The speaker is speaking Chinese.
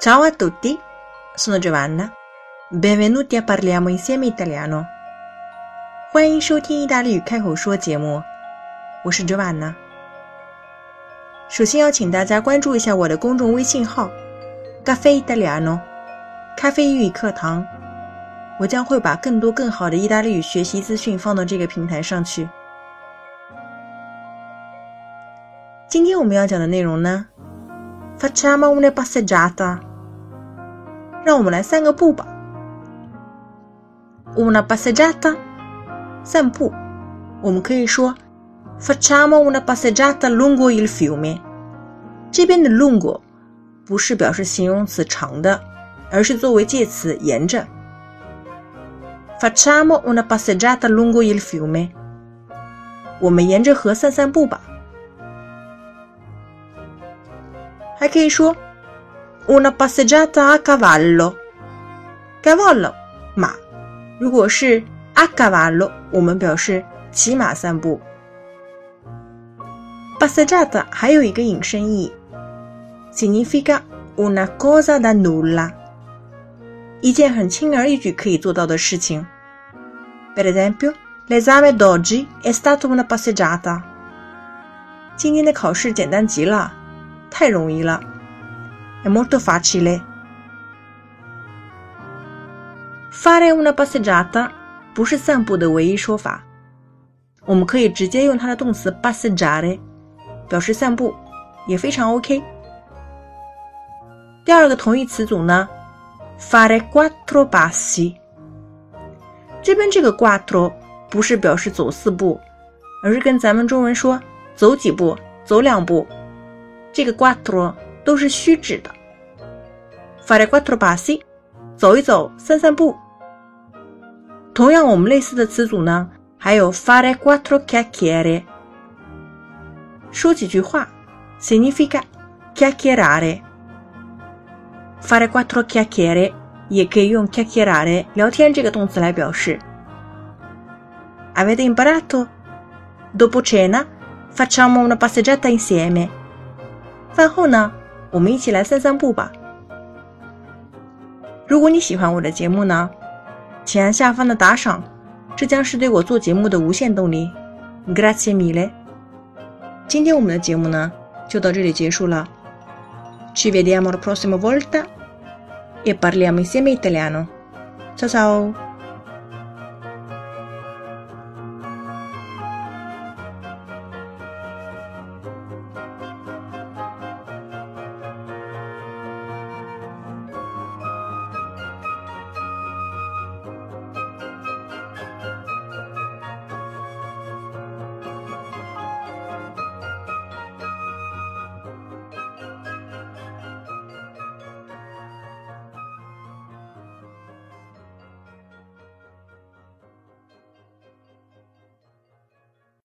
Ciao a tutti, sono Giovanna. Benvenuti a parliamo insieme italiano. 欢迎收听意大利语开口说节目，我是 Giovanna。首先要请大家关注一下我的公众微信号 “Caffè Italiano”，咖啡英语课堂。我将会把更多更好的意大利语学习资讯放到这个平台上去。今天我们要讲的内容呢，Facciamo una passeggiata。让我们来散个步吧。Una passeggiata，散步。我们可以说，facciamo una passeggiata lungo il fiume。这边的 lungo 不是表示形容词长的，而是作为介词沿着。Facciamo una passeggiata lungo il fiume。我们沿着河散散步吧。还可以说。una passeggiata a cavallo，cavallo 马。如果是 a cavallo，我们表示骑马散步。passeggiata 还有一个引申义，significa una cosa da nulla，一件很轻而易举可以做到的事情。Per esempio, l'esame d'oggi è stato una passeggiata。今天的考试简单极了，太容易了。 È molto facile. Fare una passeggiata 不是散步的唯一说法，我们可以直接用它的动词 passeggiare 表示散步，也非常 OK。第二个同义词组呢，fare quattro passi。这边这个 quattro 不是表示走四步，而是跟咱们中文说走几步、走两步，这个 quattro。都是虚指的。fare quattro passi，走一走，散散步。同样，我们类似的词组呢，还有 fare quattro chiacchiere，说几句话，significa chiacchierare。fare quattro chiacchiere 也可以用 chiacchierare 聊天这个动词来表示。Avete imparato? Dopo cena facciamo una passeggiata insieme。饭后呢？ 我们一起来散散步吧。如果你喜欢我的节目呢，请按下方的打赏，这将是对我做节目的无限动力。Grazie mille。今天我们的节目呢，就到这里结束了。Ci vediamo la prossima volta e parliamo insieme italiano。Ciao ciao。